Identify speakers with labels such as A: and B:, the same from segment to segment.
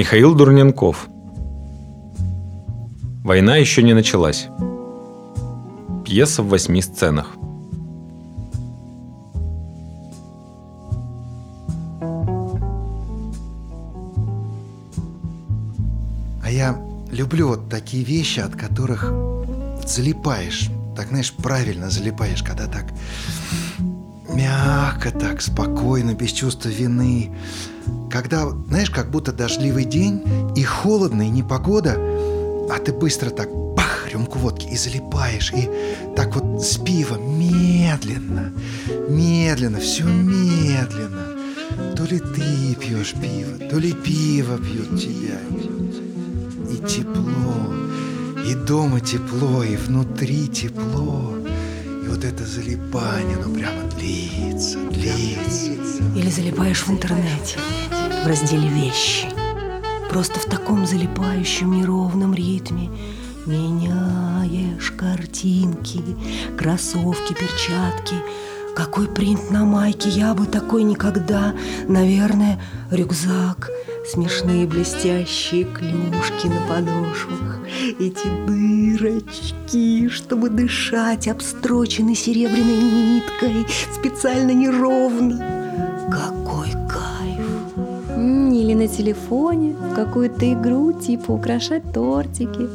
A: Михаил Дурненков. Война еще не началась. Пьеса в восьми сценах.
B: А я люблю вот такие вещи, от которых залипаешь. Так, знаешь, правильно залипаешь, когда так мягко, так спокойно, без чувства вины. Когда, знаешь, как будто дождливый день, и холодно, и непогода, а ты быстро так бах, рюмку водки и залипаешь, и так вот с пивом медленно, медленно, все медленно. То ли ты пьешь пиво, то ли пиво пьет тебя. И тепло, и дома тепло, и внутри тепло. И вот это залипание, оно прямо длится, длится.
C: Или залипаешь в интернете, в разделе «Вещи». Просто в таком залипающем неровном ритме Меняешь картинки, кроссовки, перчатки Какой принт на майке, я бы такой никогда Наверное, рюкзак, смешные блестящие клюшки на подошвах Эти дырочки, чтобы дышать, обстрочены серебряной ниткой Специально неровно!
D: Или на телефоне в какую-то игру, типа украшать тортики,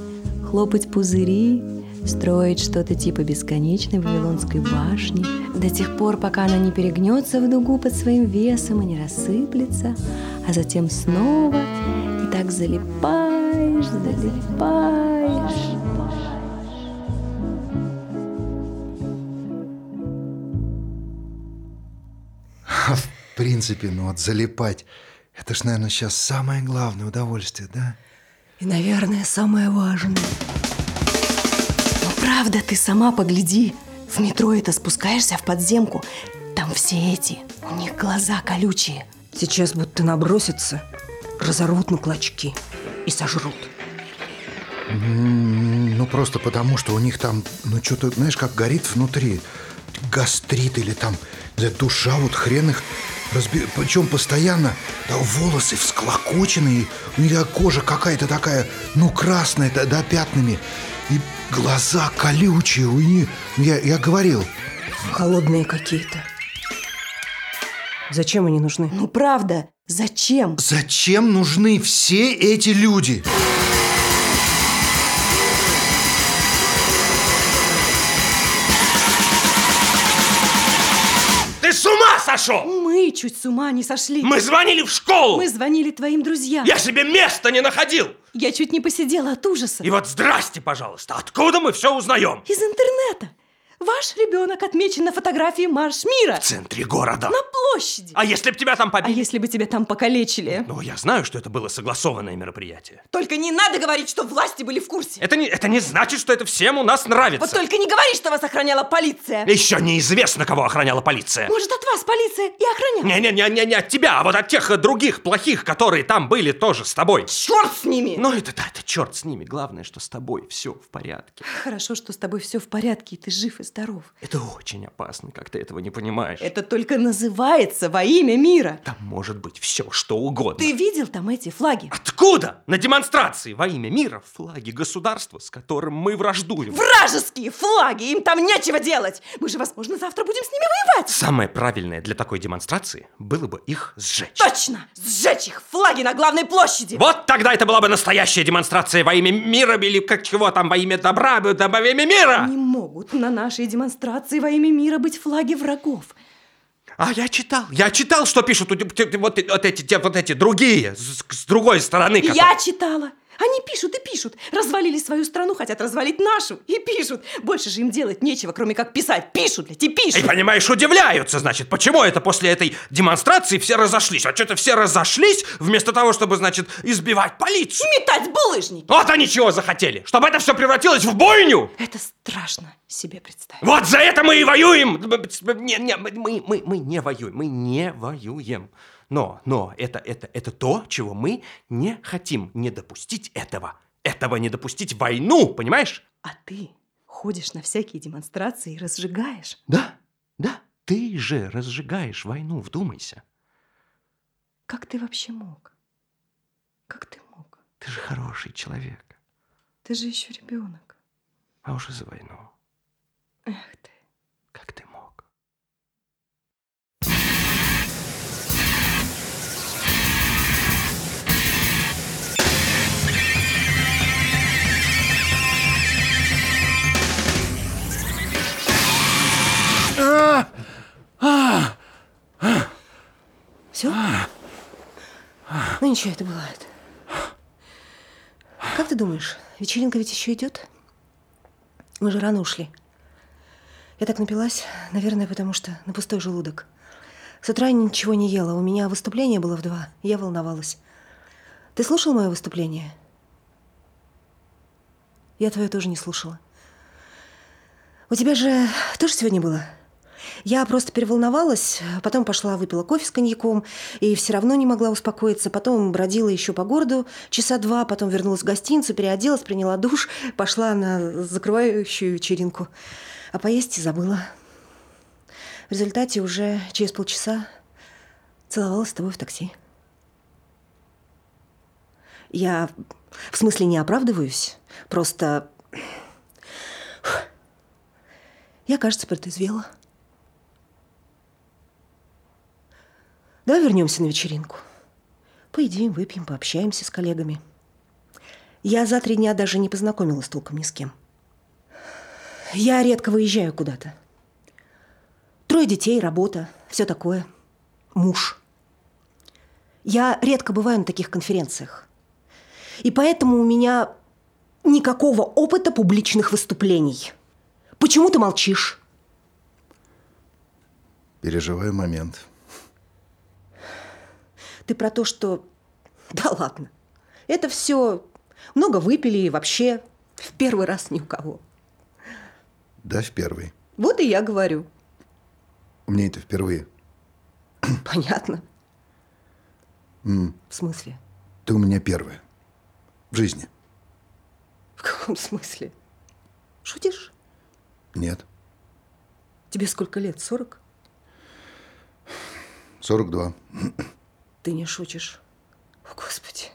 D: хлопать пузыри, строить что-то типа бесконечной Вавилонской башни, до тех пор, пока она не перегнется в дугу под своим весом и не рассыплется, а затем снова. И так залипаешь, залипаешь.
B: В принципе, ну вот залипать, это ж, наверное, сейчас самое главное удовольствие, да?
C: И, наверное, самое важное. Но правда, ты сама погляди. В метро это спускаешься в подземку. Там все эти, у них глаза колючие. Сейчас будто набросятся, разорвут на клочки и сожрут.
B: М, Ну, просто потому, что у них там, ну, что-то, знаешь, как горит внутри. Гастрит или там, душа, вот хрен их разби... Причем постоянно, да, волосы всклокоченные, у да, кожа какая-то такая, ну, красная, да, да, пятнами. И глаза колючие у них. Я, я говорил,
C: Холодные какие-то. Зачем они нужны? Ну, правда, зачем?
B: зачем нужны все эти люди?
E: Ты с ума сошел!
C: Мы чуть с ума не сошли.
E: Мы звонили в школу!
C: Мы звонили твоим друзьям.
E: Я себе места не находил!
C: Я чуть не посидела от ужаса.
E: И вот здрасте, пожалуйста, откуда мы все узнаем?
C: Из интернета. Ваш ребенок отмечен на фотографии Марш мира.
E: В центре города.
C: На площади.
E: А если б тебя там
C: А
E: побили?
C: если бы тебя там покалечили?
E: Ну, я знаю, что это было согласованное мероприятие.
C: Только не надо говорить, что власти были в курсе.
E: Это не, это не значит, что это всем у нас нравится.
C: Вот только не говори, что вас охраняла полиция.
E: Еще неизвестно, кого охраняла полиция.
C: Может, от вас полиция и охраняла?
E: Не-не-не, не от тебя, а вот от тех других плохих, которые там были тоже с тобой.
C: Черт с ними!
E: Ну, это да, это черт с ними. Главное, что с тобой все в порядке.
C: Хорошо, что с тобой все в порядке, и ты жив и здоров.
E: Это очень опасно, как ты этого не понимаешь.
C: Это только называется во имя мира.
E: Там может быть все, что угодно.
C: Ты видел там эти флаги?
E: Откуда? На демонстрации во имя мира флаги государства, с которым мы враждуем.
C: Вражеские флаги! Им там нечего делать! Мы же, возможно, завтра будем с ними воевать!
E: Самое правильное для такой демонстрации было бы их сжечь.
C: Точно! Сжечь их флаги на главной площади!
E: Вот тогда это была бы настоящая демонстрация во имя мира или как чего там во имя добра, во имя мира.
C: Не могут на нашей демонстрации во имя мира быть флаги врагов.
E: А я читал, я читал, что пишут вот, вот эти, вот эти другие, с, с другой стороны. которые-
C: Я читала. Они пишут и пишут. Развалили свою страну, хотят развалить нашу. И пишут. Больше же им делать нечего, кроме как писать. Пишут, блядь, и
E: И,
C: пишут.
E: понимаешь, удивляются, значит, почему это после этой демонстрации все разошлись? А что-то все разошлись, вместо того, чтобы, значит, избивать полицию.
C: Метать булыжники.
E: Вот они чего захотели, чтобы это все превратилось в бойню.
C: Это страшно себе представить.
E: Вот за это мы и воюем. Не, не, мы, мы, мы не воюем, мы не воюем. Но, но, это, это, это то, чего мы не хотим. Не допустить этого. Этого не допустить войну, понимаешь?
C: А ты ходишь на всякие демонстрации и разжигаешь.
E: Да, да, ты же разжигаешь войну, вдумайся.
C: Как ты вообще мог? Как ты мог?
E: Ты же хороший человек.
C: Ты же еще ребенок.
E: А уже за войну.
C: Эх ты. Все? Ну ничего, это бывает. Как ты думаешь, вечеринка ведь еще идет? Мы же рано ушли. Я так напилась, наверное, потому что на пустой желудок. С утра ничего не ела. У меня выступление было в два. Я волновалась. Ты слушал мое выступление? Я твое тоже не слушала. У тебя же тоже сегодня было? Я просто переволновалась, потом пошла, выпила кофе с коньяком, и все равно не могла успокоиться. Потом бродила еще по городу часа два, потом вернулась в гостиницу, переоделась, приняла душ, пошла на закрывающую вечеринку. А поесть забыла. В результате уже через полчаса целовалась с тобой в такси. Я в смысле не оправдываюсь, просто я, кажется, протрезвела. Давай вернемся на вечеринку. Поедим, выпьем, пообщаемся с коллегами. Я за три дня даже не познакомилась толком ни с кем. Я редко выезжаю куда-то. Трое детей, работа, все такое. Муж. Я редко бываю на таких конференциях. И поэтому у меня никакого опыта публичных выступлений. Почему ты молчишь?
B: Переживаю момент.
C: Ты про то, что... Да ладно. Это все много выпили и вообще в первый раз ни у кого.
B: Да, в первый.
C: Вот и я говорю.
B: У меня это впервые.
C: Понятно.
B: М,
C: В смысле?
B: Ты у меня первая. В жизни.
C: В каком смысле? Шутишь?
B: Нет.
C: Тебе сколько лет? Сорок?
B: 42.
C: Ты не шутишь. О, Господи.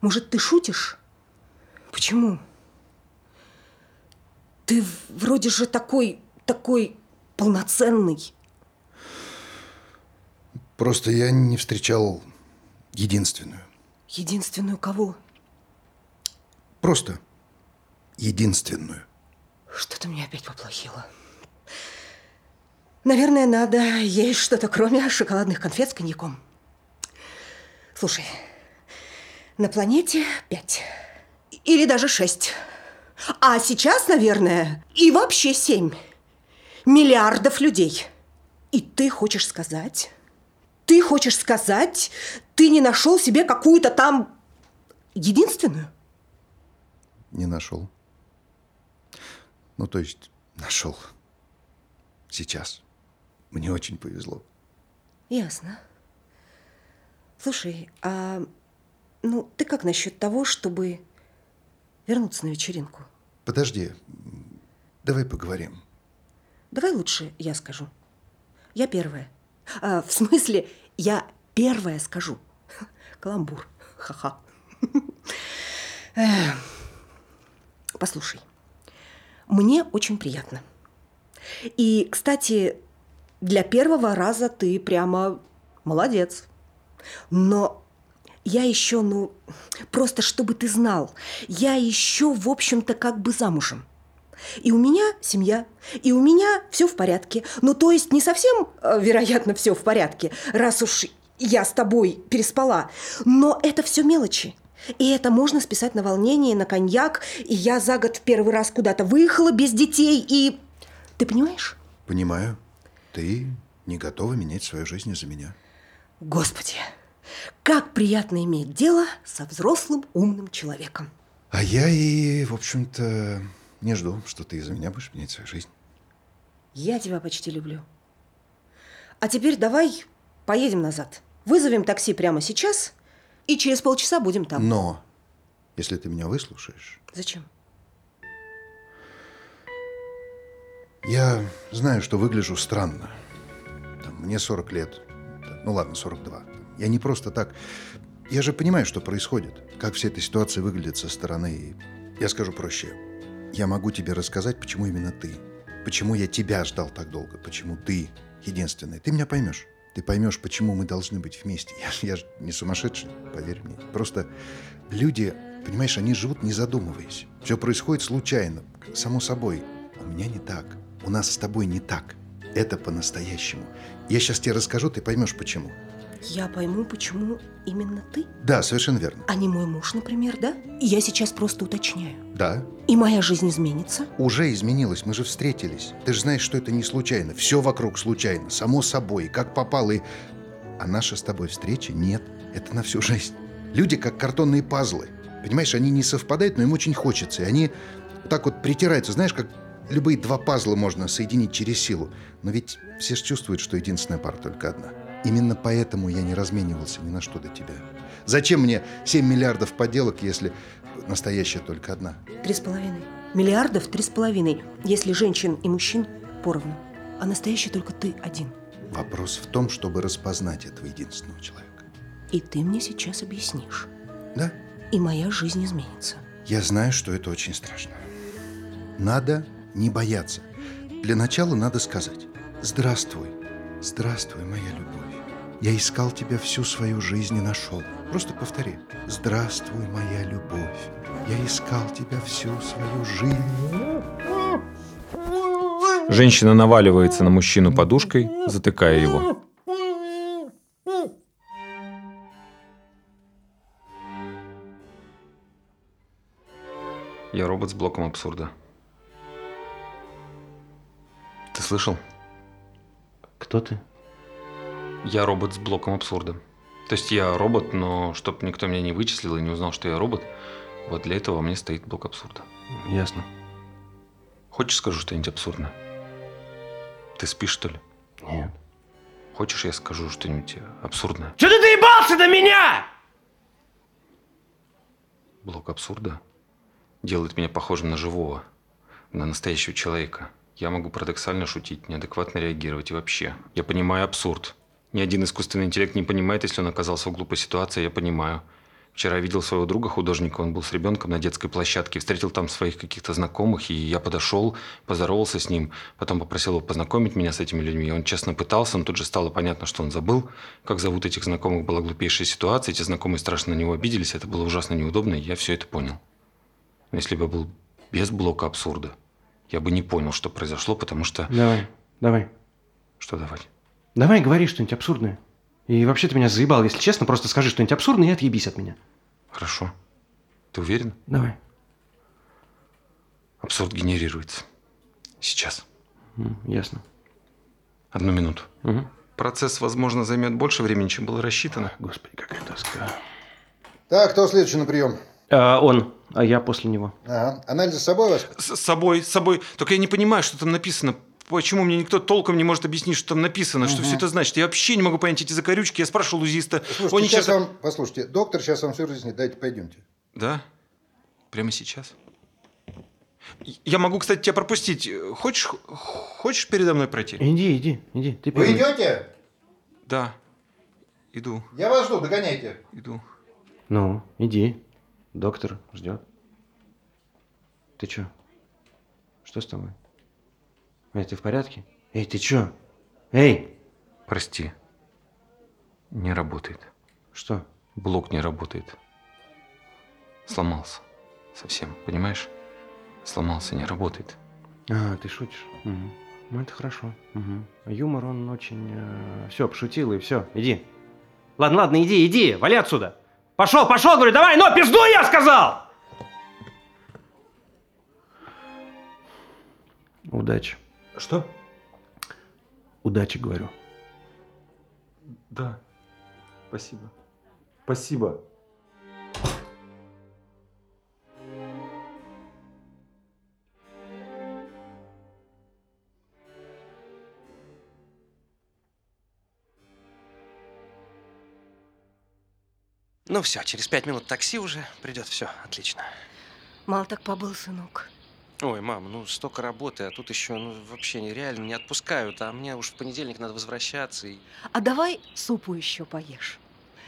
C: Может, ты шутишь? Почему? Ты вроде же такой, такой полноценный.
B: Просто я не встречал единственную.
C: Единственную кого?
B: Просто единственную.
C: Что-то мне опять поплохело. Наверное, надо есть что-то, кроме шоколадных конфет с коньяком. Слушай, на планете пять. Или даже шесть. А сейчас, наверное, и вообще семь. Миллиардов людей. И ты хочешь сказать... Ты хочешь сказать, ты не нашел себе какую-то там единственную?
B: Не нашел. Ну, то есть, нашел. Сейчас. Мне очень повезло.
C: Ясно. Слушай, а ну ты как насчет того, чтобы вернуться на вечеринку?
B: Подожди. Давай поговорим.
C: Давай лучше я скажу. Я первая. А, в смысле, я первая скажу. Каламбур. Ха-ха. Послушай, мне очень приятно. И, кстати, для первого раза ты прямо молодец. Но я еще, ну, просто чтобы ты знал, я еще, в общем-то, как бы замужем. И у меня семья, и у меня все в порядке. Ну, то есть не совсем, э, вероятно, все в порядке, раз уж я с тобой переспала. Но это все мелочи. И это можно списать на волнение, на коньяк. И я за год в первый раз куда-то выехала без детей. И ты понимаешь?
B: Понимаю. Ты не готова менять свою жизнь из-за меня.
C: Господи, как приятно иметь дело со взрослым умным человеком.
B: А я и, в общем-то, не жду, что ты из-за меня будешь менять свою жизнь.
C: Я тебя почти люблю. А теперь давай поедем назад. Вызовем такси прямо сейчас, и через полчаса будем там.
B: Но, если ты меня выслушаешь,
C: Зачем?
B: я знаю, что выгляжу странно. Там, мне 40 лет. Ну ладно, 42. Я не просто так... я же понимаю, что происходит, как вся эта ситуация выглядит со стороны. Я скажу проще. Я могу тебе рассказать, почему именно ты. Почему я тебя ждал так долго. Почему ты единственный. Ты меня поймешь. Ты поймешь, почему мы должны быть вместе. Я, я же не сумасшедший, поверь мне. Просто люди, понимаешь, они живут не задумываясь. Все происходит случайно, само собой. У меня не так. У нас с тобой не так. Это по-настоящему. Я сейчас тебе расскажу, ты поймешь, почему.
C: Я пойму, почему именно ты,
B: Да, совершенно верно.
C: а не мой муж, например, да? И я сейчас просто уточняю.
B: Да,
C: И моя жизнь изменится?
B: уже изменилось, мы же встретились. Ты же знаешь, что это не случайно. Все вокруг случайно, само собой, как попало. И... А наша с тобой встреча нет. Это на всю жизнь. Люди как картонные пазлы. Понимаешь, они не совпадают, но им очень хочется. И они так вот притираются. Знаешь, как любые два пазла можно соединить через силу. Но ведь все же чувствуют, что единственная пара только одна. Именно поэтому я не разменивался ни на что до тебя. Зачем мне 7 миллиардов поделок, если настоящая только одна?
C: Три с половиной. Миллиардов три с половиной, если женщин и мужчин поровну. А настоящий только ты один.
B: Вопрос в том, чтобы распознать этого единственного человека.
C: И ты мне сейчас объяснишь.
B: Да?
C: И моя жизнь изменится.
B: Я знаю, что это очень страшно. Надо не бояться. Для начала надо сказать «Здравствуй, здравствуй, моя любовь. Я искал тебя всю свою жизнь и нашел». Просто повтори «Здравствуй, моя любовь. Я искал тебя всю свою жизнь».
F: Женщина наваливается на мужчину подушкой, затыкая его. Я робот с блоком абсурда. Ты слышал?
E: Кто ты?
F: Я робот с блоком абсурда. То есть я робот, но чтобы никто меня не вычислил и не узнал, что я робот, вот для этого во мне стоит блок абсурда.
E: Ясно.
F: Хочешь скажу что-нибудь абсурдное? Ты спишь, что ли?
E: Нет.
F: Хочешь, я скажу что-нибудь абсурдное?
E: Че ты доебался до меня?
F: Блок абсурда делает меня похожим на живого, на настоящего человека. Я могу парадоксально шутить, неадекватно реагировать и вообще. Я понимаю абсурд. Ни один искусственный интеллект не понимает, если он оказался в глупой ситуации, я понимаю. Вчера я видел своего друга, художника, он был с ребенком на детской площадке, встретил там своих каких-то знакомых, и я подошел, поздоровался с ним, потом попросил его познакомить меня с этими людьми. Он честно пытался, но тут же стало понятно, что он забыл, как зовут этих знакомых, была глупейшая ситуация, эти знакомые страшно на него обиделись, это было ужасно неудобно, и я все это понял. Но если бы я был без блока абсурда, я бы не понял, что произошло, потому что...
E: Давай, давай.
F: Что давать?
E: Давай говори что-нибудь абсурдное. И вообще ты меня заебал, если честно, просто скажи что-нибудь абсурдное и отъебись от меня.
F: Хорошо. Ты уверен?
E: Давай.
F: Абсурд генерируется. Сейчас.
E: Ясно.
F: Одну минуту.
E: Мгм.
F: Процесс, возможно, займет больше времени, чем было рассчитано.
E: Господи, какая тоска.
B: Так, кто следующий на прием?
E: А, он, а я после него.
B: Ага. Анализы с собой у вас?
F: С собой, с собой. Только я не понимаю, что там написано. Почему мне никто толком не может объяснить, что там написано, что все это значит? Я вообще не могу понять эти закорючки. Я спрашивал узиста.
B: Слушайте,
F: Он
B: сейчас
F: черта-
B: вам... Послушайте, доктор сейчас вам все разъяснит. Дайте, пойдемте.
F: Да? Прямо сейчас? Я могу, кстати, тебя пропустить. Хочешь, хочешь передо мной пройти?
E: Иди, иди, иди. Ты
B: Вы идете?
F: Да. Иду,
B: Я вас жду, догоняйте.
F: иду.
E: Ну, иди. Доктор ждет. Ты чё? Что с тобой? Эй, ты в порядке? Эй, ты чё? Эй!
F: Прости. Не работает.
E: Что?
F: Блок не работает. Сломался. Совсем, понимаешь? Сломался, не работает.
E: А, ты шутишь? Мгм. Ну, это хорошо. Мгм. Юмор, он очень... все, пошутил, и все. Иди. Ладно, ладно, иди, иди, вали отсюда. Пошел, пошел, говорю, давай, но пизду я сказал! Удачи.
F: Что?
E: Удачи, говорю.
F: Да. Спасибо. Спасибо.
G: Ну все, через пять минут такси уже придет. Все, отлично.
C: Мало так побыл, сынок.
G: Ой, мам, ну столько работы, а тут еще ну, вообще нереально не отпускают, а мне уж в понедельник надо возвращаться. И...
C: А давай супу еще поешь.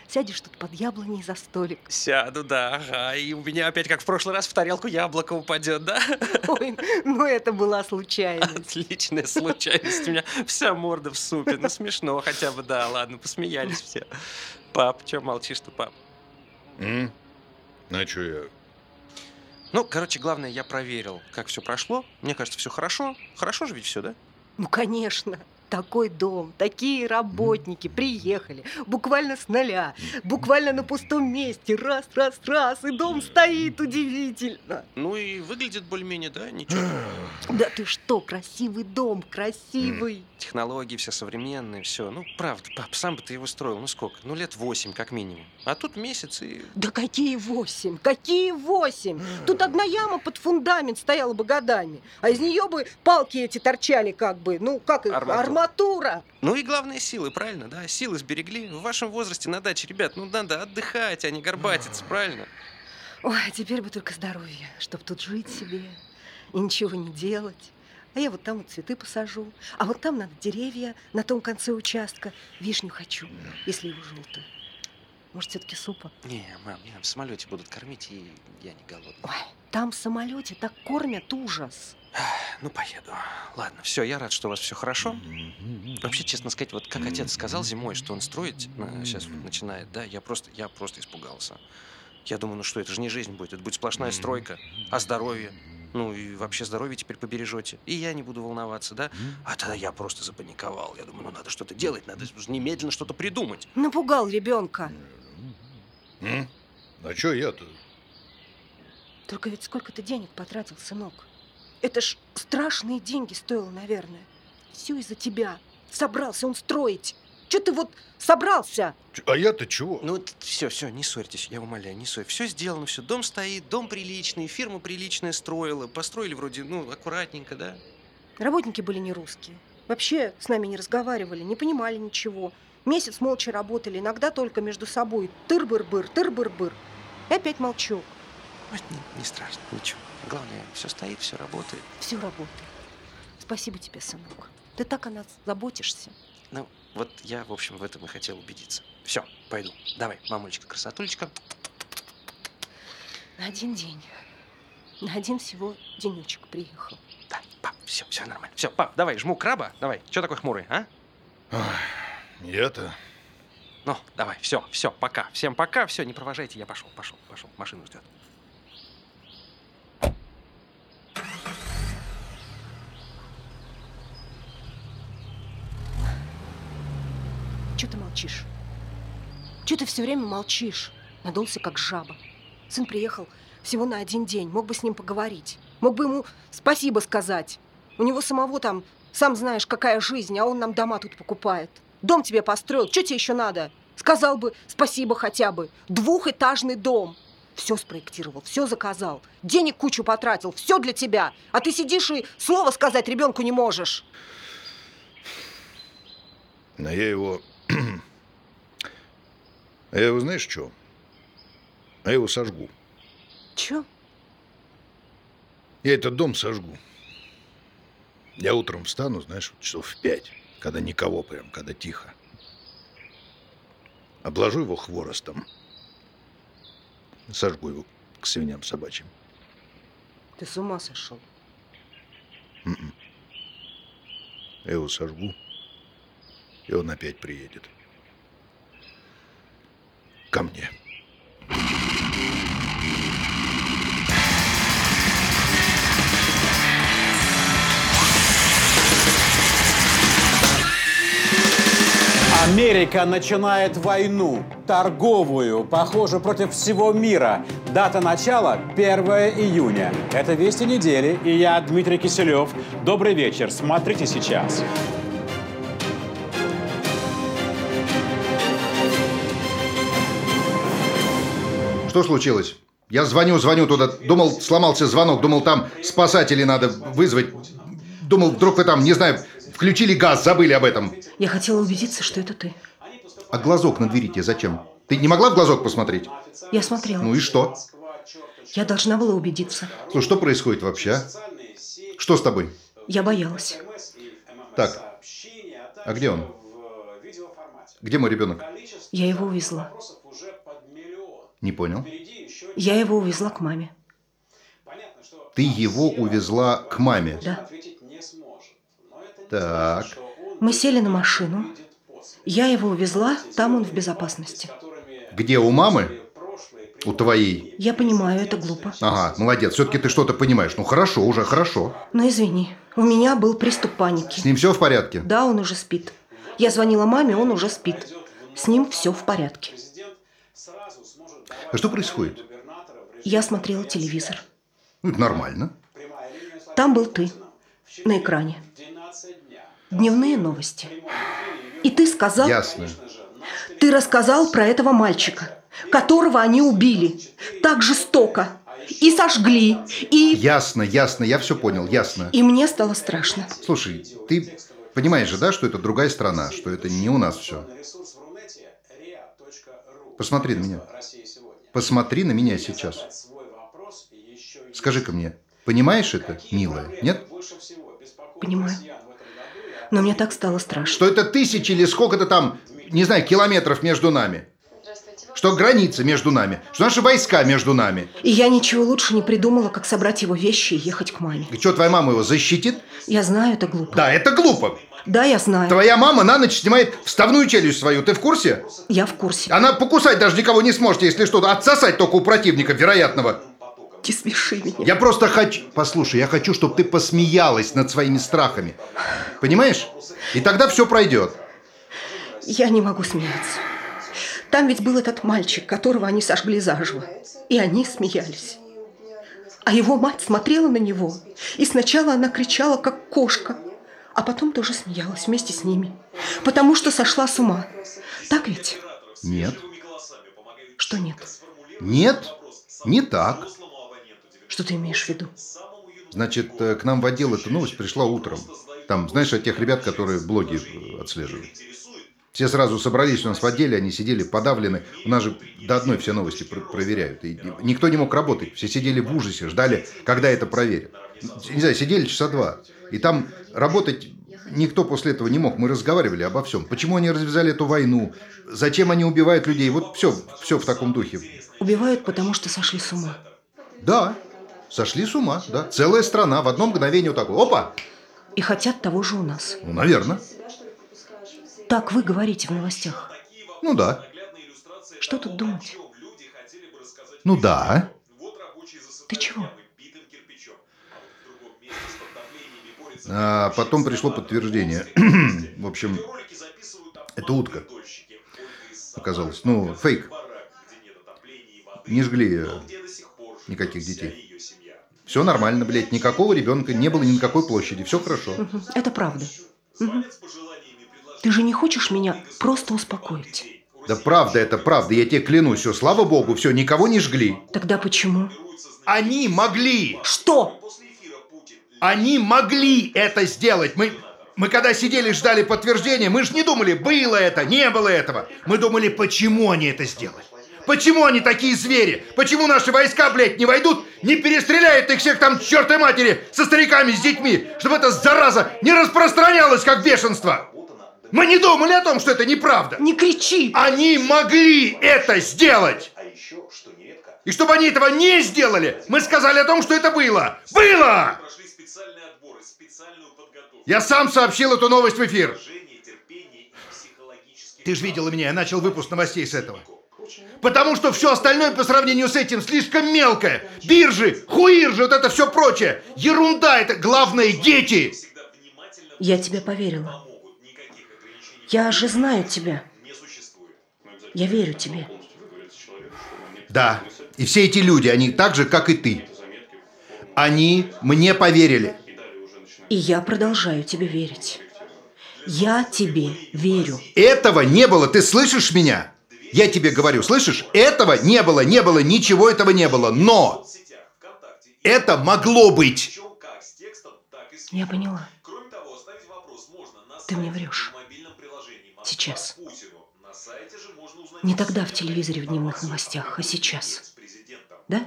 C: Сядешь тут под яблоней за столик.
E: Сяду, да, ага. И у меня опять, как в прошлый раз, в тарелку яблоко упадет, да?
C: Ой, ну это была случайность.
E: Отличная случайность. У меня вся морда в супе. Ну, смешно хотя бы, да. Ладно, посмеялись все. Пап, что молчишь-то, пап?
H: М? А чё я?
E: Ну, короче, главное, я проверил, как все прошло. Мне кажется, все хорошо. Хорошо же ведь все, да?
C: Ну, конечно. Такой дом, такие работники приехали, буквально с нуля, буквально на пустом месте, раз, раз, раз, и дом стоит удивительно.
E: Ну и выглядит более-менее, да? Ничего.
C: Да ты что, красивый дом, красивый.
E: Технологии все современные, все. Ну, правда, пап, сам бы ты его строил, ну сколько? Ну, лет восемь, как минимум. А тут месяц и...
C: Да какие восемь, какие восемь? Тут одна яма под фундамент стояла бы годами, а из нее бы палки эти торчали как бы, ну как их,
E: Арматура.
C: арматура.
E: Ну и главное силы, правильно, да? Силы сберегли. В вашем возрасте на даче, ребят, ну надо отдыхать, а не горбатиться, правильно?
C: Ой, а теперь бы только здоровье, чтобы тут жить себе и ничего не делать. А я вот там вот цветы посажу, а вот там надо деревья на том конце участка. Вишню хочу, если его желтую. Может, все-таки супа?
E: Не, мам, меня в самолете будут кормить, и я не голодный.
C: Ой, там в самолете так кормят ужас.
E: Ну, поеду. Ладно, все, я рад, что у вас все хорошо. Вообще, честно сказать, вот как отец сказал зимой, что он строить сейчас вот начинает, да, я просто, я просто испугался. Я думаю, ну что, это же не жизнь будет, это будет сплошная стройка. А здоровье? Ну и вообще здоровье теперь побережете. И я не буду волноваться, да? А тогда я просто запаниковал. Я думаю, ну надо что-то делать, надо немедленно что-то придумать.
C: Напугал ребенка.
H: А чё я-то?
C: Только ведь сколько ты денег потратил, сынок? Это ж страшные деньги стоило, наверное. Все из-за тебя. Собрался он строить. Че ты вот собрался?
H: А я-то чего?
E: Ну, все, все, не ссорьтесь, я умоляю, не ссорь. Все сделано, все. Дом стоит, дом приличный, фирма приличная строила. Построили вроде, ну, аккуратненько, да?
C: Работники были не русские. Вообще с нами не разговаривали, не понимали ничего. Месяц молча работали, иногда только между собой. Тыр-быр-быр, тыр-быр-быр. И опять молчок.
E: Ну, не, не страшно, ничего. Главное, все стоит, все работает.
C: Все работает. Спасибо тебе, сынок. Ты так о нас заботишься.
E: Ну, вот я, в общем, в этом и хотел убедиться. Все, пойду. Давай, мамулечка, красотулечка.
C: На один день. На один всего денечек приехал.
E: Да, пап, все, все нормально. Все, пап, давай, жму краба. Давай, что такой хмурый, а?
H: Я-то...
E: Ну, давай, все, все, пока. Всем пока, все, не провожайте, я пошел, пошел, пошел. Машину ждет.
C: Ты молчишь? Че ты все время молчишь? Надулся, как жаба. Сын приехал всего на один день. Мог бы с ним поговорить. Мог бы ему спасибо сказать. У него самого там, сам знаешь, какая жизнь, а он нам дома тут покупает. Дом тебе построил. Что тебе еще надо? Сказал бы спасибо хотя бы. Двухэтажный дом. Все спроектировал, все заказал. Денег кучу потратил. Все для тебя. А ты сидишь и слова сказать ребенку не можешь.
H: А я его... А я его знаешь что? А я его сожгу.
C: Че?
H: Я этот дом сожгу. Я утром встану, знаешь, часов в пять, когда никого прям, когда тихо. Обложу его хворостом. Сожгу его к свиням собачьим.
C: Ты с ума сошел.
H: Мгм. Я его сожгу, и он опять приедет. Ко мне.
I: Америка начинает войну, торговую, похоже, против всего мира. Дата начала 1 июня. Это «Вести недели» и я, Дмитрий Киселев. Добрый вечер, смотрите сейчас.
B: Что случилось? Я звоню, звоню туда. Думал, сломался звонок. Думал, там спасателей надо вызвать. Думал, вдруг вы там, не знаю, включили газ, забыли об этом.
C: Я хотела убедиться, что это ты.
B: А глазок на двери тебе зачем? Ты не могла в глазок посмотреть?
C: Я смотрела.
B: Ну и что?
C: Я должна была убедиться.
B: Слушай, что происходит вообще, а? Что с тобой?
C: Я боялась.
B: Так, а где он? Где мой ребенок?
C: Я его увезла.
B: Не понял.
C: Я его увезла к маме.
B: Ты его увезла к маме.
C: Да.
B: Так.
C: Мы сели на машину. Я его увезла, там он в безопасности.
B: Где у мамы? У твоей.
C: Я понимаю, это глупо.
B: Ага, молодец. Все-таки ты что-то понимаешь. Ну хорошо, уже хорошо.
C: Но извини, у меня был приступ паники.
B: С ним все в порядке?
C: Да, он уже спит. Я звонила маме, он уже спит. С ним все в порядке.
B: А что происходит?
C: Я смотрела телевизор.
B: Ну, это нормально.
C: Там был ты на экране. Дневные новости. И ты сказал...
B: Ясно.
C: Ты рассказал про этого мальчика, которого они убили. Так жестоко. И сожгли. И...
B: Ясно, ясно. Я все понял, ясно.
C: И мне стало страшно.
B: Слушай, ты понимаешь же, да, что это другая страна, что это не у нас все. Посмотри на меня. Посмотри на меня сейчас. Скажи-ка мне, понимаешь это, милая, нет?
C: Понимаю. Но мне так стало страшно.
B: Что это тысячи или сколько-то там, не знаю, километров между нами. Что граница между нами. Что наши войска между нами.
C: И я ничего лучше не придумала, как собрать его вещи и ехать к маме.
B: И что, твоя мама его защитит?
C: Я знаю, это глупо.
B: Да, это глупо.
C: Да, я знаю.
B: Твоя мама на ночь снимает вставную челюсть свою. Ты в курсе?
C: Я в курсе.
B: Она покусать даже никого не сможет, если что-то. Отсосать только у противника вероятного.
C: Не смеши меня.
B: Я просто хочу... Послушай, я хочу, чтобы ты посмеялась над своими страхами. Понимаешь? И тогда все пройдет.
C: Я не могу смеяться. Там ведь был этот мальчик, которого они сожгли заживо. И они смеялись. А его мать смотрела на него. И сначала она кричала, как кошка. А потом тоже смеялась вместе с ними. Потому что сошла с ума. Так ведь?
B: Нет.
C: Что нет?
B: Нет, не так.
C: Что ты имеешь в виду?
B: Значит, э, к нам в отдел эта новость пришла утром. Там, знаешь, от тех ребят, которые блоги э, отслеживают. Все сразу собрались у нас в отделе, они сидели подавлены. У нас же до одной все новости пр- проверяют. И никто не мог работать. Все сидели в ужасе, ждали, когда это проверят. Не знаю, сидели часа два. И там работать никто после этого не мог. Мы разговаривали обо всем. Почему они развязали эту войну? Зачем они убивают людей? Вот все, все в таком духе.
C: Убивают, потому что сошли с ума.
B: Да, сошли с ума, да. Целая страна в одно мгновение вот так. Опа!
C: И хотят того же у нас.
B: Ну, наверное.
C: Так вы говорите в новостях.
B: Ну да.
C: Что тут думать?
B: Ну да.
C: Ты чего?
B: А потом пришло подтверждение. В общем, это утка. Оказалось. Ну, фейк. Не жгли э, никаких детей. Все нормально, блядь. Никакого ребенка не было ни на какой площади. Все хорошо.
C: Это правда. Ты же не хочешь меня просто успокоить?
B: Да правда, это правда. Я тебе клянусь. Все, слава богу, все, никого не жгли.
C: Тогда почему?
B: Они могли!
C: Что?
B: Они могли это сделать. Мы, мы когда сидели, ждали подтверждения, мы же не думали, было это, не было этого. Мы думали, почему они это сделали. Почему они такие звери? Почему наши войска, блядь, не войдут, не перестреляют их всех там, чертой матери, со стариками, с детьми, чтобы эта зараза не распространялась, как бешенство? Мы не думали о том, что это неправда.
C: Не кричи!
B: Они могли это сделать. И чтобы они этого не сделали, мы сказали о том, что это было. Было! Я сам сообщил эту новость в эфир. Ты же видела меня, я начал выпуск новостей с этого. Потому что все остальное по сравнению с этим слишком мелкое. Биржи, хуиржи, вот это все прочее. Ерунда, это главное дети.
C: Я тебе поверила. Я же знаю тебя. Я верю тебе.
B: Да, и все эти люди, они так же, как и ты. Они мне поверили.
C: И я продолжаю тебе верить. Я тебе верю.
B: Этого не было, ты слышишь меня? Я тебе говорю, слышишь? Этого не было, не было, ничего этого не было. Но это могло быть.
C: Я поняла. Ты мне врешь. Сейчас. Не тогда в телевизоре в дневных новостях, а сейчас. Да?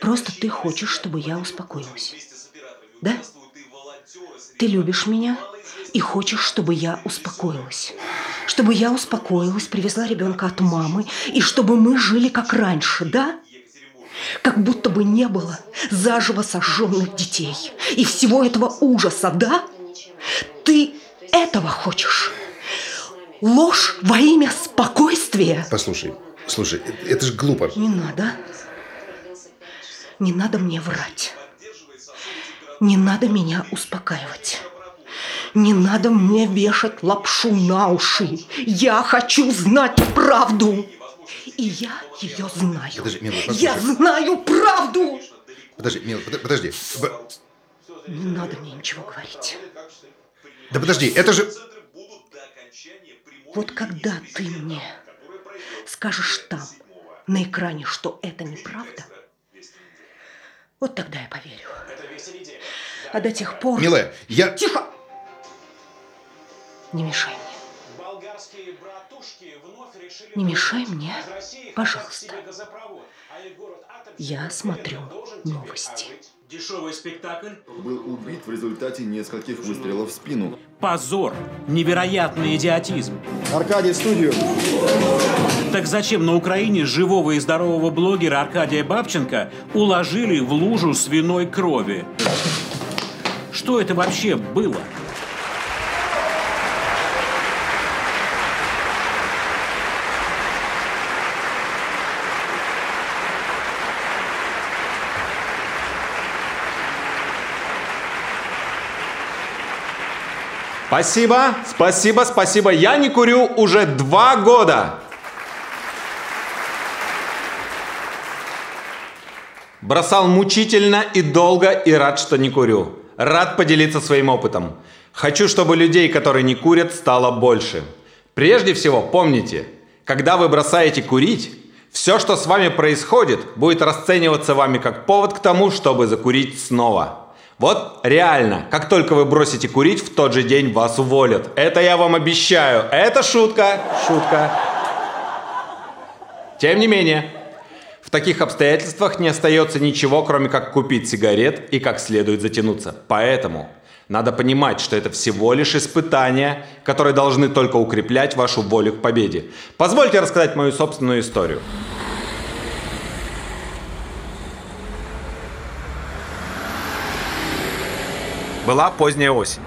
C: Просто ты хочешь, чтобы я успокоилась. Да? Ты любишь меня и хочешь, чтобы я успокоилась. Чтобы я успокоилась, привезла ребенка от мамы, и чтобы мы жили как раньше, да? Как будто бы не было заживо сожженных детей и всего этого ужаса, да? Ты этого хочешь? Ложь во имя спокойствия?
H: Послушай, слушай, это же глупо.
C: Не надо. Не надо мне врать. Не надо меня успокаивать. Не надо мне вешать лапшу на уши. Я хочу знать правду. И я ее знаю.
H: Подожди, милая, послушай.
C: я знаю правду.
H: Подожди, милый, под- подожди.
C: Не надо мне ничего говорить.
H: Да подожди, это же...
C: Вот когда ты мне скажешь там, на экране, что это неправда, вот тогда я поверю. А до тех пор...
H: Милая, я...
C: Тихо! Не мешай. Не мешай мне, пожалуйста. Я смотрю новости.
J: Дешевый спектакль.
K: Был убит в результате нескольких выстрелов в спину.
J: Позор. Невероятный идиотизм.
K: Аркадий, в студию.
J: Так зачем на Украине живого и здорового блогера Аркадия Бабченко уложили в лужу свиной крови? Что это вообще было?
F: Спасибо, спасибо, спасибо. Я не курю уже два года. Бросал мучительно и долго и рад, что не курю. Рад поделиться своим опытом. Хочу, чтобы людей, которые не курят, стало больше. Прежде всего, помните, когда вы бросаете курить, все, что с вами происходит, будет расцениваться вами как повод к тому, чтобы закурить снова. Вот реально, как только вы бросите курить, в тот же день вас уволят. Это я вам обещаю. Это шутка, шутка. Тем не менее, в таких обстоятельствах не остается ничего, кроме как купить сигарет и как следует затянуться. Поэтому надо понимать, что это всего лишь испытания, которые должны только укреплять вашу волю к победе. Позвольте рассказать мою собственную историю. Была поздняя осень.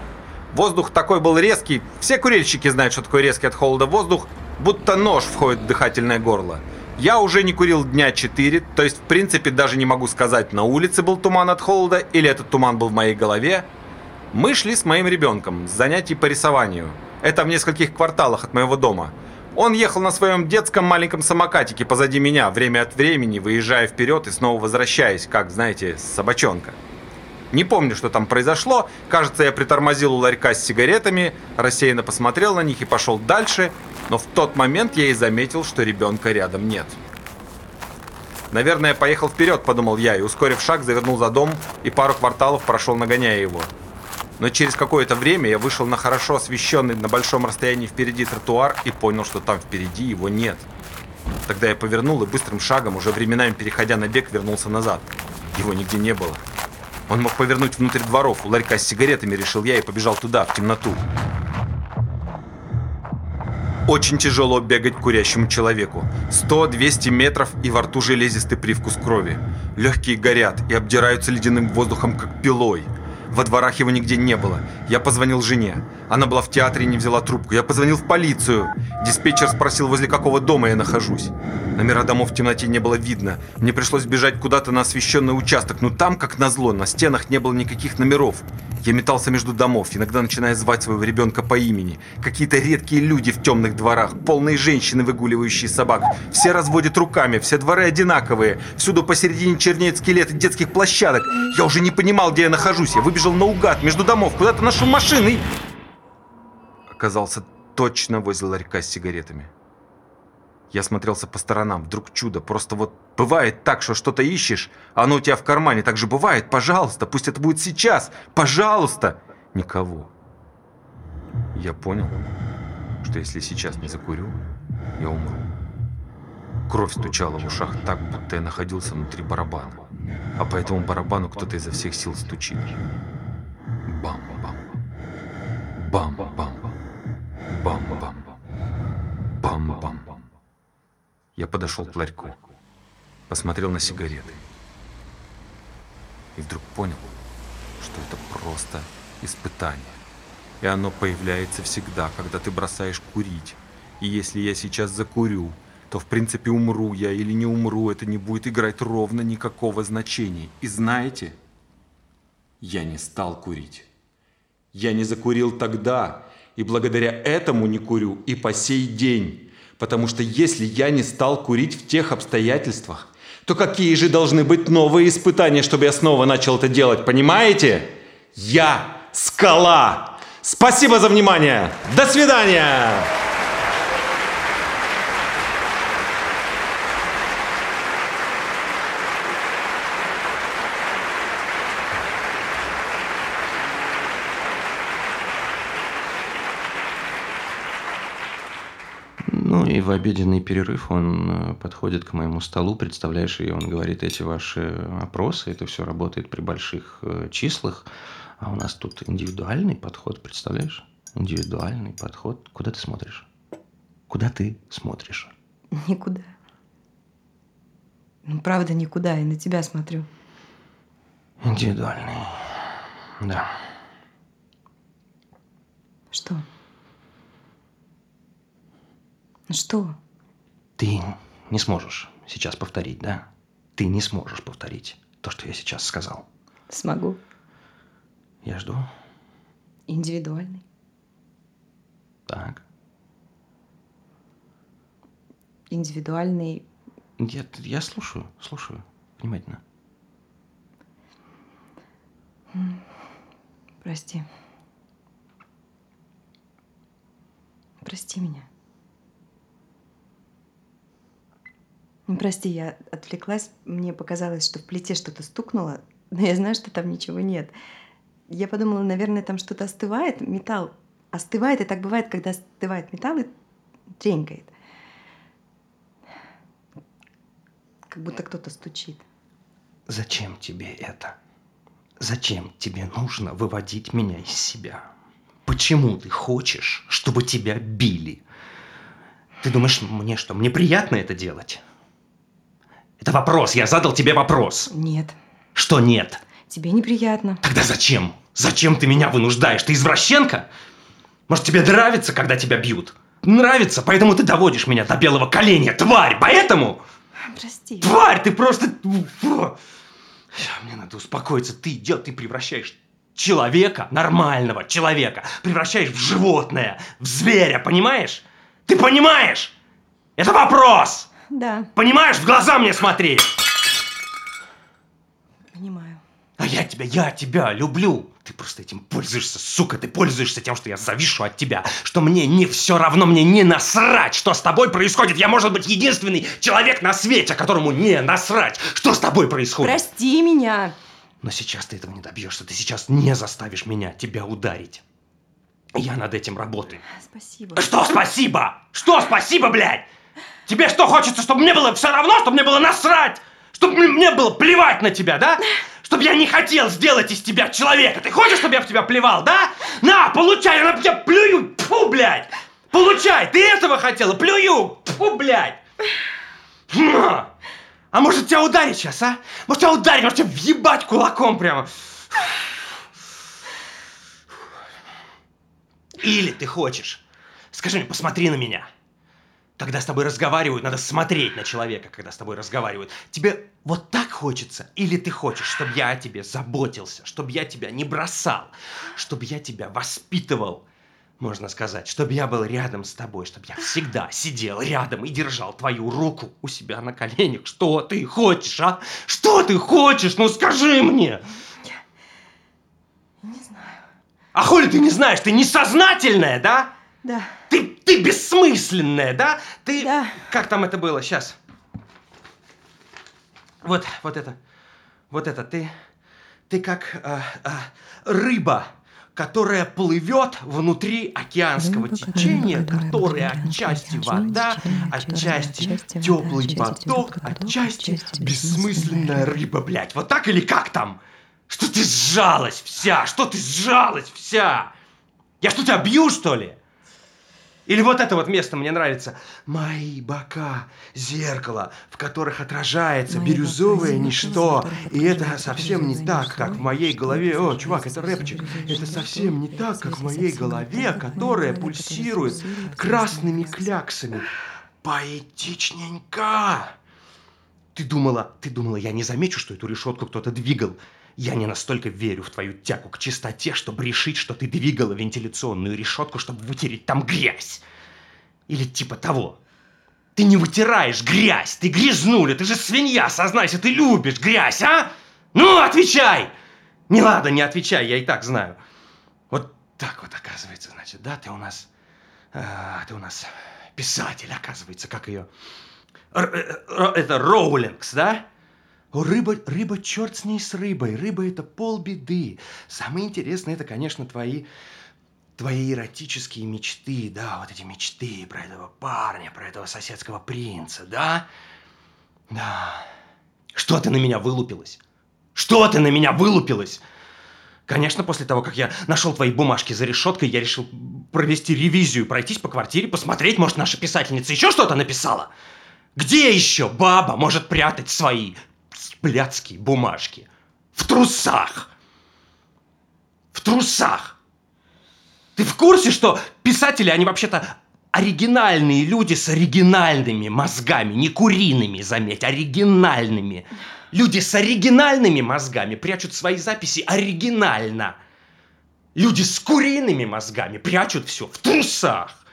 F: Воздух такой был резкий, все курильщики знают, что такое резкий от холода воздух, будто нож входит в дыхательное горло. Я уже не курил дня 4, то есть в принципе даже не могу сказать, на улице был туман от холода или этот туман был в моей голове. Мы шли с моим ребенком с занятий по рисованию. Это в нескольких кварталах от моего дома. Он ехал на своем детском маленьком самокатике позади меня, время от времени выезжая вперед и снова возвращаясь, как, знаете, собачонка. Не помню, что там произошло. Кажется, я притормозил у ларька с сигаретами, рассеянно посмотрел на них и пошел дальше, но в тот момент я и заметил, что ребенка рядом нет. Наверное, поехал вперед, подумал я, и, ускорив шаг, завернул за дом и пару кварталов прошел, нагоняя его. Но через какое-то время я вышел на хорошо освещенный на большом расстоянии впереди тротуар и понял, что там впереди его нет. Тогда я повернул и быстрым шагом, уже временами переходя на бег, вернулся назад. Его нигде не было. Он мог повернуть внутрь дворов, у ларька с сигаретами, решил я, и побежал туда, в темноту. Очень тяжело бегать курящему человеку. 100-200 метров и во рту железистый привкус крови. Легкие горят и обдираются ледяным воздухом, как пилой. Во дворах его нигде не было. Я позвонил жене. Она была в театре и не взяла трубку. Я позвонил в полицию. Диспетчер спросил, возле какого дома я нахожусь. Номера домов в темноте не было видно. Мне пришлось бежать куда-то на освещенный участок, но там, как назло, на стенах не было никаких номеров. Я метался между домов, иногда начиная звать своего ребенка по имени. Какие-то редкие люди в темных дворах, полные женщины, выгуливающие собак. Все разводят руками, все дворы одинаковые. Всюду посередине чернеют скелеты детских площадок. Я уже не понимал, где я нахожусь. Я выбежал наугад, между домов, куда-то нашел машины и... Оказался точно возле ларька с сигаретами. Я смотрелся по сторонам. Вдруг чудо. Просто вот бывает так, что что-то ищешь, а оно у тебя в кармане. Так же бывает. Пожалуйста, пусть это будет сейчас. Пожалуйста. Никого. Я понял, что если сейчас не закурю, я умру. Кровь стучала в ушах так, будто я находился внутри барабана а по этому барабану кто-то изо всех сил стучит. Бам-бам. Бам-бам. Бам-бам. Бам-бам. Я подошел к ларьку, посмотрел на сигареты. И вдруг понял, что это просто испытание. И оно появляется всегда, когда ты бросаешь курить. И если я сейчас закурю, то в принципе умру я или не умру, это не будет играть ровно никакого значения. И знаете, я не стал курить. Я не закурил тогда, и благодаря этому не курю и по сей день. Потому что если я не стал курить в тех обстоятельствах, то какие же должны быть новые испытания, чтобы я снова начал это делать, понимаете? Я скала! Спасибо за внимание! До свидания!
E: Обеденный перерыв он э, подходит к моему столу, представляешь, и он говорит, эти ваши опросы, это все работает при больших э, числах, а у нас тут индивидуальный подход, представляешь? Индивидуальный подход. Куда ты смотришь? Куда ты смотришь?
D: Никуда. Ну, правда, никуда. Я на тебя смотрю.
E: Индивидуальный. Да.
D: Что? Что?
E: Ты не сможешь сейчас повторить, да? Ты не сможешь повторить то, что я сейчас сказал.
D: Смогу.
E: Я жду.
D: Индивидуальный.
E: Так.
D: Индивидуальный.
E: Нет, я слушаю, слушаю внимательно.
D: Прости. Прости меня. Прости, я отвлеклась. Мне показалось, что в плите что-то стукнуло, но я знаю, что там ничего нет. Я подумала, наверное, там что-то остывает, металл остывает, и так бывает, когда остывает металл и тренькает. Как будто кто-то стучит.
E: Зачем тебе это? Зачем тебе нужно выводить меня из себя? Почему ты хочешь, чтобы тебя били? Ты думаешь, мне что, мне приятно это делать? Это вопрос, я задал тебе вопрос.
D: Нет.
E: Что нет?
D: Тебе неприятно.
E: Тогда зачем? Зачем ты меня вынуждаешь? Ты извращенка? Может, тебе нравится, когда тебя бьют? Нравится, поэтому ты доводишь меня до белого коленя, тварь, поэтому...
D: Прости.
E: Тварь, ты просто... Мне надо успокоиться. Ты идет, ты превращаешь человека, нормального человека, превращаешь в животное, в зверя, понимаешь? Ты понимаешь? Это вопрос!
D: Да,
E: Понимаешь? В глаза мне смотри!
D: понимаю.
E: А я тебя, я тебя люблю. Ты просто этим пользуешься, сука, ты пользуешься тем, что я завишу от тебя, что мне не все равно, мне не насрать, что с тобой происходит. Я, может быть, единственный человек на свете, которому не насрать, что с тобой происходит.
D: Прости меня.
E: Но сейчас ты этого не добьешься, ты сейчас не заставишь меня тебя ударить. Я над этим работаю.
D: Спасибо.
E: Что спасибо? Что спасибо, блядь? Тебе что хочется, чтобы мне было все равно, чтобы мне было насрать? Чтобы мне- было плевать на тебя, да? Чтобы я не хотел сделать из тебя человека. Ты хочешь, чтобы я в тебя плевал, да? На, получай, я на тебя плюю. Фу, блядь. Получай, ты этого хотела? Плюю. Фу, блядь. А может тебя ударить сейчас, а? Может тебя ударить, может тебя въебать кулаком прямо. Или ты хочешь, скажи мне, посмотри на меня. Когда с тобой разговаривают, надо смотреть на человека, когда с тобой разговаривают. Тебе вот так хочется? Или ты хочешь, чтобы я о тебе заботился, чтобы я тебя не бросал, чтобы я тебя воспитывал, можно сказать, чтобы я был рядом с тобой, чтобы я всегда сидел рядом и держал твою руку у себя на коленях. Что ты хочешь, а? Что ты хочешь? Ну скажи мне!
D: Не знаю.
E: А хули ты не знаешь? Ты несознательная, да?
D: Да.
E: Ты, ты бессмысленная, да? Ты...
D: Да.
E: Как там это было? Сейчас. Вот, вот это. Вот это. Ты... Ты как а, а, рыба, которая плывет внутри океанского течения, которая отчасти вода, отчасти теплый поток, отчасти бессмысленная рыба, блядь. Вот так или как там? Что ты сжалась вся? Что ты сжалась вся? Я что, тебя бью, что ли? Или вот это вот место мне нравится. Мои бока, зеркало, в которых отражается
C: Мои
E: бирюзовое
C: бока,
E: ничто. И это совсем не так, как в моей голове. О, чувак, это рэпчик. Это совсем не так, как в моей голове, которая пульсирует красными кляксами. Поэтичненько. Ты думала, ты думала, я не замечу, что эту решетку кто-то двигал? Я не настолько верю в твою тягу к чистоте, чтобы решить, что ты двигала вентиляционную решетку, чтобы вытереть там грязь. Или типа того. Ты не вытираешь грязь, ты грязнуля, ты же свинья, сознайся, ты любишь грязь, а? Ну, отвечай! Не ладно, не отвечай, я и так знаю. Вот так вот оказывается, значит, да, ты у нас... а, ты у нас писатель, оказывается, как ее... Р- э, э, это Роулингс, да? Рыба, рыба, черт с ней с рыбой. Рыба это полбеды. Самое интересное, это, конечно, твои, твои эротические мечты, да, вот эти мечты про этого парня, про этого соседского принца, да? Да. Что ты на меня вылупилась? Что ты на меня вылупилась? Конечно, после того, как я нашел твои бумажки за решеткой, я решил провести ревизию, пройтись по квартире, посмотреть, может, наша писательница еще что-то написала. Где еще баба может прятать свои блядские бумажки? В трусах! В трусах! Ты в курсе, что писатели, они вообще-то оригинальные люди с оригинальными мозгами, не куриными, заметь, оригинальными. Люди с оригинальными мозгами прячут свои записи оригинально. Люди с куриными мозгами прячут все в трусах.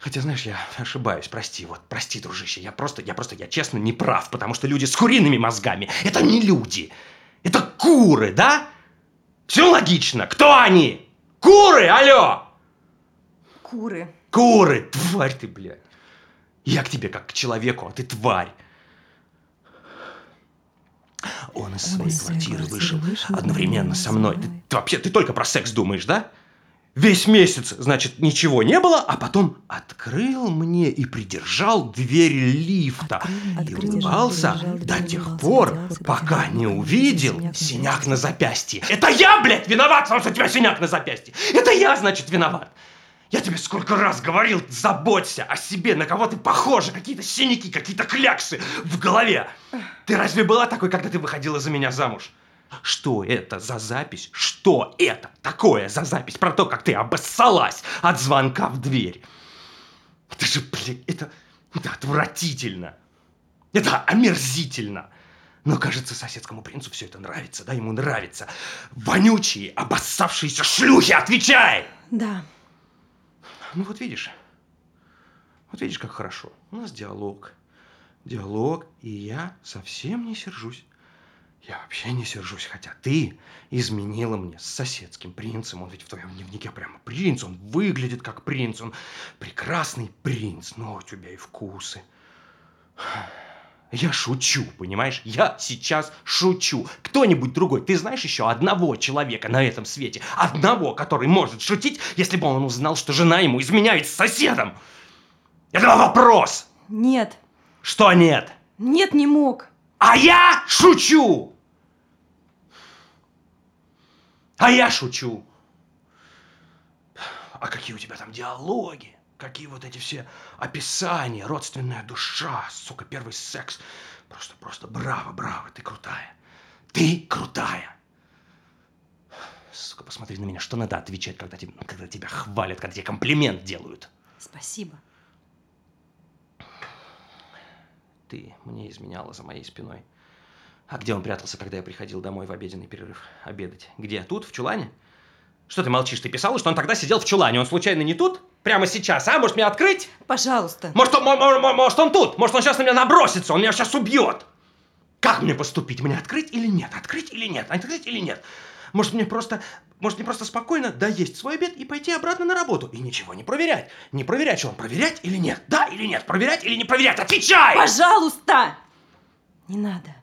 E: Хотя, знаешь, я ошибаюсь, прости, вот, прости, дружище, я просто, я просто, я честно не прав, потому что люди с куриными мозгами – это не люди, это куры, да? Все логично, кто они? Куры, алло!
C: Куры.
E: Куры, тварь ты, блядь. Я к тебе как к человеку, а ты тварь. Он из своей квартиры вышел одновременно со мной. Ты, ты вообще, ты только про секс думаешь, да? Весь месяц, значит, ничего не было, а потом открыл мне и придержал дверь лифта. И улыбался до тех пор, пока не увидел синяк на запястье. Это я, блядь, виноват, потому что у тебя синяк на запястье. Это я, значит, виноват. Я тебе сколько раз говорил, заботься о себе, на кого ты похожа, какие-то синяки, какие-то кляксы в голове. Ты разве была такой, когда ты выходила за меня замуж? Что это за запись? Что это такое за запись про то, как ты обоссалась от звонка в дверь? Это же, блядь, это, это отвратительно. Это омерзительно. Но, кажется, соседскому принцу все это нравится, да, ему нравится. Вонючие, обоссавшиеся шлюхи, отвечай!
C: Да.
E: Ну вот видишь, вот видишь, как хорошо. У нас диалог. Диалог, и я совсем не сержусь. Я вообще не сержусь, хотя ты изменила мне с соседским принцем. Он ведь в твоем дневнике прямо принц, он выглядит как принц, он прекрасный принц, но у тебя и вкусы. Я шучу, понимаешь? Я сейчас шучу. Кто-нибудь другой, ты знаешь еще одного человека на этом свете, одного, который может шутить, если бы он узнал, что жена ему изменяет с соседом? Это вопрос!
C: Нет.
E: Что нет?
C: Нет, не мог.
E: А я шучу! А я шучу! А какие у тебя там диалоги? Какие вот эти все описания, родственная душа, сука, первый секс. Просто, просто браво, браво, ты крутая. Ты крутая. Сука, посмотри на меня, что надо отвечать, когда, тебе, когда тебя хвалят, когда тебе комплимент делают.
C: Спасибо.
E: Ты мне изменяла за моей спиной. А где он прятался, когда я приходил домой в обеденный перерыв обедать? Где? Тут, в чулане? Что ты молчишь? Ты писала, что он тогда сидел в чулане. Он случайно не тут? Прямо сейчас, а? Может, мне открыть?
C: Пожалуйста.
E: Может, он, мо- мо- может, он тут? Может, он сейчас на меня набросится? Он меня сейчас убьет? Как мне поступить? Мне открыть или нет? Открыть или нет? Открыть или нет? Может, мне просто... Может, мне просто спокойно доесть свой обед и пойти обратно на работу? И ничего не проверять. Не проверять, что он проверять или нет? Да или нет? Проверять или не проверять? Отвечай!
C: Пожалуйста! Не надо.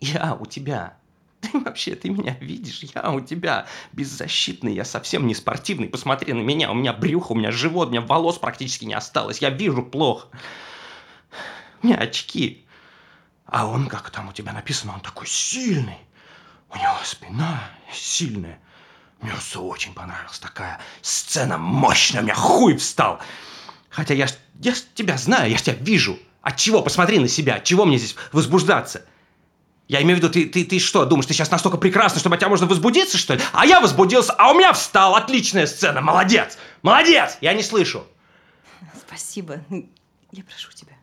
E: Я у тебя. Ты вообще, ты меня видишь? Я у тебя беззащитный, я совсем не спортивный. Посмотри на меня, у меня брюхо, у меня живот, у меня волос практически не осталось. Я вижу плохо. У меня очки. А он, как там у тебя написано, он такой сильный. У него спина сильная. Мне все очень понравилась такая сцена мощная, у меня хуй встал. Хотя я я тебя знаю, я тебя вижу. От чего? Посмотри на себя. От чего мне здесь возбуждаться? Я имею в виду, ты, ты, ты что, думаешь, ты сейчас настолько прекрасна, что от тебя можно возбудиться, что ли? А я возбудился, а у меня встал. Отличная сцена. Молодец. Молодец. Я не слышу.
D: Спасибо. Я прошу тебя.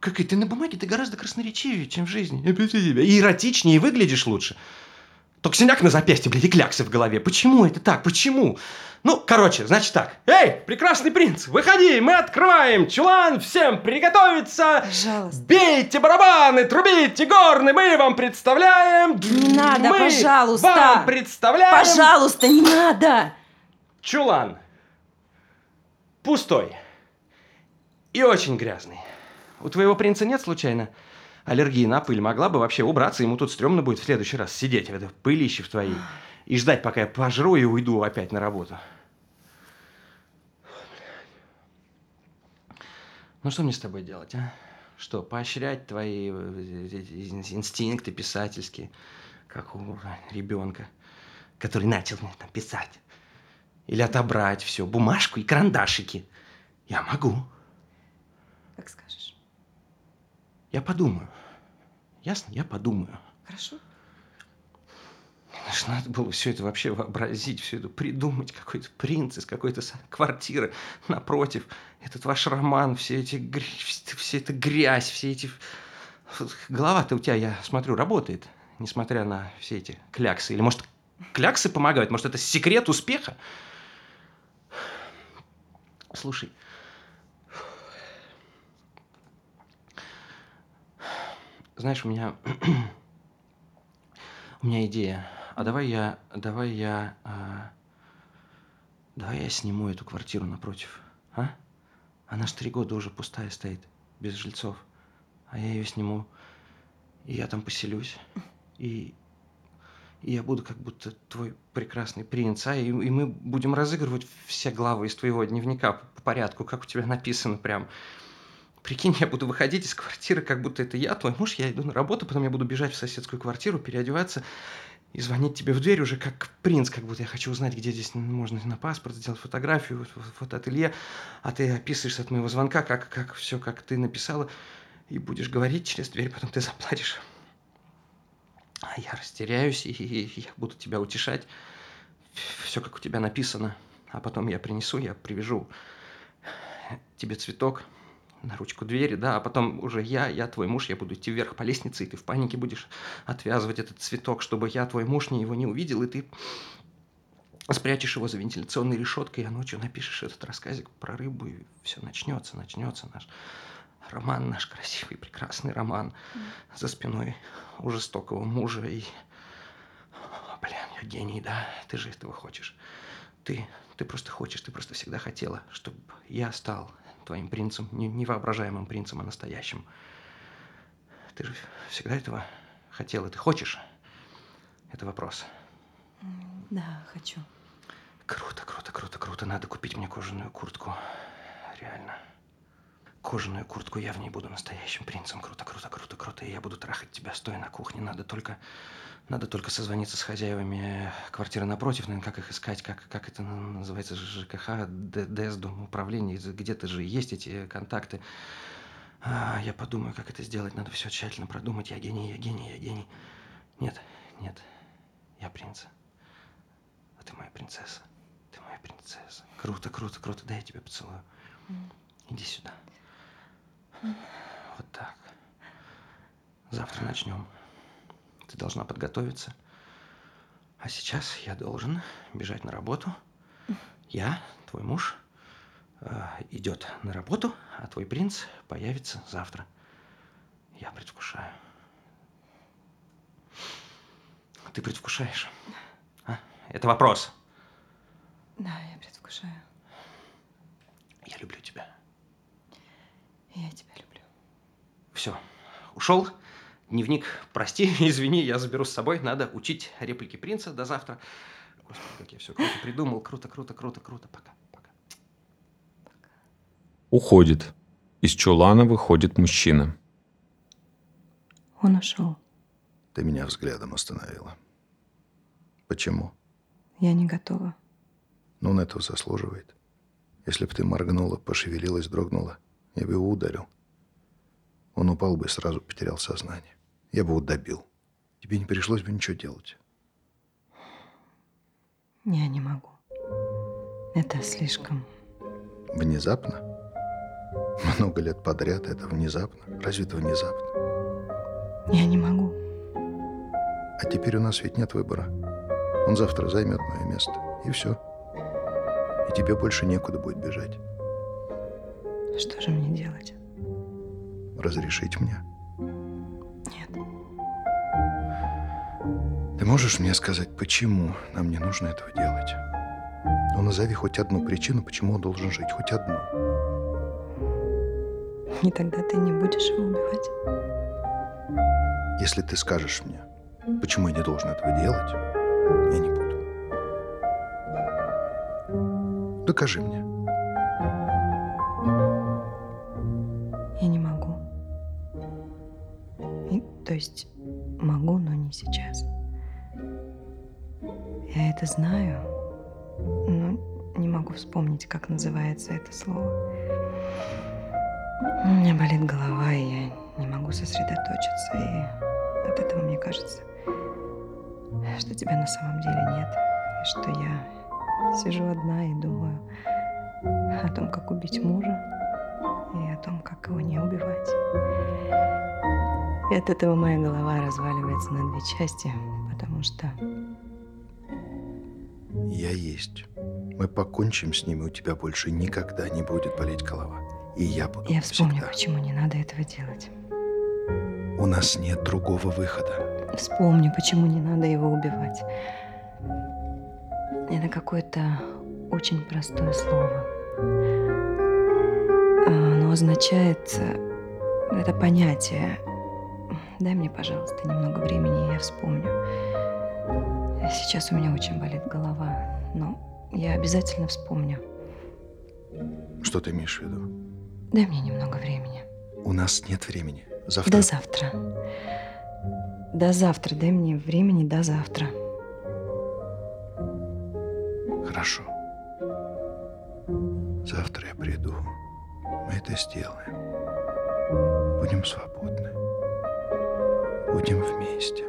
E: Какая ты на бумаге, ты гораздо красноречивее, чем в жизни. И эротичнее, и выглядишь лучше. Только синяк на запястье, блядь, и кляксы в голове. Почему это так? Почему? Ну, короче, значит так. Эй, прекрасный принц, выходи, мы открываем чулан, всем приготовиться.
D: Пожалуйста.
E: Бейте барабаны, трубите горны, мы вам представляем.
D: Не надо,
E: мы
D: пожалуйста.
E: вам представляем.
D: Пожалуйста, не надо.
E: Чулан. Пустой. И очень грязный. У твоего принца нет случайно аллергии на пыль? Могла бы вообще убраться, ему тут стрёмно будет в следующий раз сидеть в этой пылище в твоей и ждать, пока я пожру и уйду опять на работу. Ну что мне с тобой делать, а? Что, поощрять твои э, эти инстинкты писательские, как у ребенка, который начал мне там писать? Или отобрать все, бумажку и карандашики? Я могу.
D: Как скажешь.
E: Я подумаю. Ясно? Я подумаю.
D: Хорошо?
E: Знаешь, надо было все это вообще вообразить, все это придумать. Какой-то принц из какой-то квартиры напротив. Этот ваш роман, все эти, все эта грязь, все эти... Голова-то у тебя, я смотрю, работает, несмотря на все эти кляксы. Или, может, кляксы помогают? Может, это секрет успеха? Слушай, знаешь, у меня... у меня идея. А давай я... Давай я... а, давай я сниму эту квартиру напротив. А? Она ж три года уже пустая стоит, без жильцов. А я ее сниму. И я там поселюсь. И... И я буду как будто твой прекрасный принц, а? И, и мы будем разыгрывать все главы из твоего дневника по, по порядку, как у тебя написано прям. Прикинь, я буду выходить из квартиры, как будто это я, твой муж, я иду на работу, потом я буду бежать в соседскую квартиру, переодеваться и звонить тебе в дверь уже как принц, как будто я хочу узнать, где здесь можно на паспорт сделать фотографию, вот- вот фотоателье, а ты описываешь от моего звонка, как, как все, как ты написала, и будешь говорить через дверь, потом ты заплатишь. А я растеряюсь, и, и я буду тебя утешать. Все, как у тебя написано. А потом я принесу, я привяжу тебе цветок на ручку двери, да, а потом уже я, я твой муж, я буду идти вверх по лестнице, и ты в панике будешь отвязывать этот цветок, чтобы я, твой муж, не его не увидел, и ты спрячешь его за вентиляционной решеткой, а ночью напишешь этот рассказик про рыбу, и все начнется, начнется наш роман, наш красивый, прекрасный роман за спиной у жестокого мужа и... Блин, я гений, да? Ты же этого хочешь. Ты, ты просто хочешь, ты просто всегда хотела, чтобы я стал твоим принцем, не невоображаемым принцем, а настоящим. Ты же всегда этого хотела, ты хочешь? Это вопрос.
D: Да, хочу.
E: Круто, круто, круто, круто. Надо купить мне кожаную куртку. Реально. Кожаную куртку, я в ней буду настоящим принцем. Круто, круто, круто, круто. И я буду трахать тебя, стоя на кухне. Надо только... Надо только созвониться с хозяевами квартиры напротив, наверное, как их искать, как, как это называется, ЖКХ, Д- ДЭС, Дом управления, где-то же есть эти контакты. А, я подумаю, как это сделать, надо все тщательно продумать. Я гений, я гений, я гений. Нет, нет, я принц. А ты моя принцесса. Ты моя принцесса. Круто, круто, круто. Дай я тебя поцелую. Иди сюда. Вот так. Завтра начнем. Ты должна подготовиться. А сейчас я должен бежать на работу. Я, твой муж, э, идет на работу, а твой принц появится завтра. Я предвкушаю. Ты предвкушаешь? А? Это вопрос.
D: Да, я предвкушаю.
E: Я люблю тебя.
D: Я тебя люблю.
E: Все, ушел. Дневник, прости, извини, я заберу с собой. Надо учить реплики принца до завтра. Господи, как я все круто придумал. Круто, круто, круто, круто. Пока.
A: Уходит. Из чулана выходит мужчина.
D: Он ушел.
H: Ты меня взглядом остановила.
B: Почему?
D: Я не готова.
B: Ну, он этого заслуживает. Если бы ты моргнула, пошевелилась, дрогнула, я бы его ударил. Он упал бы и сразу потерял сознание. Я бы его добил. Тебе не пришлось бы ничего делать.
D: Я не могу. Это слишком...
B: Внезапно? Много лет подряд это внезапно? Разве это внезапно?
D: Я не могу.
B: А теперь у нас ведь нет выбора. Он завтра займет мое место. И все. И тебе больше некуда будет бежать.
D: Что же мне делать?
B: Разрешить мне?
D: Нет.
B: Ты можешь мне сказать, почему нам не нужно этого делать? Ну, назови хоть одну причину, почему он должен жить. Хоть одну.
D: И тогда ты не будешь его убивать?
B: Если ты скажешь мне, почему я не должен этого делать, я не буду. Докажи мне.
D: То есть могу, но не сейчас. Я это знаю, но не могу вспомнить, как называется это слово. У меня болит голова, и я не могу сосредоточиться, и от этого мне кажется, что тебя на самом деле нет, и что я сижу одна и думаю о том, как убить мужа, и о том, как его не убивать. И от этого моя голова разваливается на две части, потому что
B: Я есть. Мы покончим с ним, и у тебя больше никогда не будет болеть голова. И я буду
D: я вспомню,
B: всегда.
D: почему не надо этого делать.
B: У нас нет другого выхода.
D: Вспомню, почему не надо его убивать. Это какое-то очень простое слово. А, Оно означает... э, Это понятие. Дай мне, пожалуйста, немного времени, и я вспомню. Сейчас у меня очень болит голова, но я обязательно вспомню.
B: Что ты имеешь в виду?
D: Дай мне немного времени.
B: У нас нет времени. Завтра.
D: До завтра. До завтра. Дай мне времени до завтра.
B: Хорошо. Завтра я приду. Мы это сделаем. Будем свободны. Будем вместе.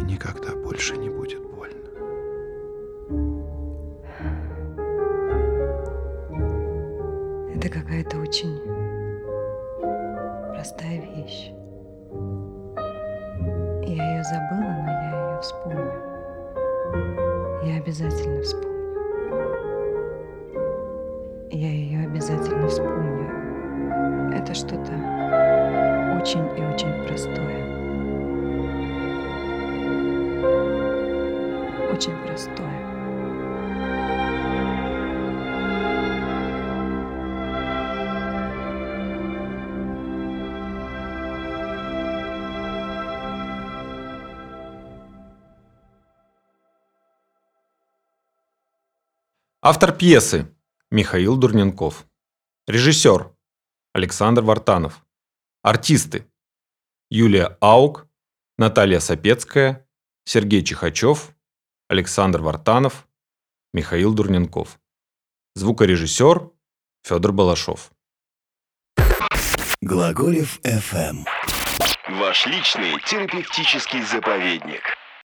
B: И никогда больше не будет больно.
D: Это какая-то очень простая вещь. Я ее забыла, но я ее вспомню. Я обязательно вспомню.
A: Автор пьесы Михаил Дурненков. Режиссер Александр Вартанов. Артисты Юлия Аук, Наталья Сапецкая, Сергей Чихачев, Александр Вартанов, Михаил Дурненков. Звукорежиссер Федор Балашов.
L: Глаголев FM. Ваш личный терапевтический заповедник.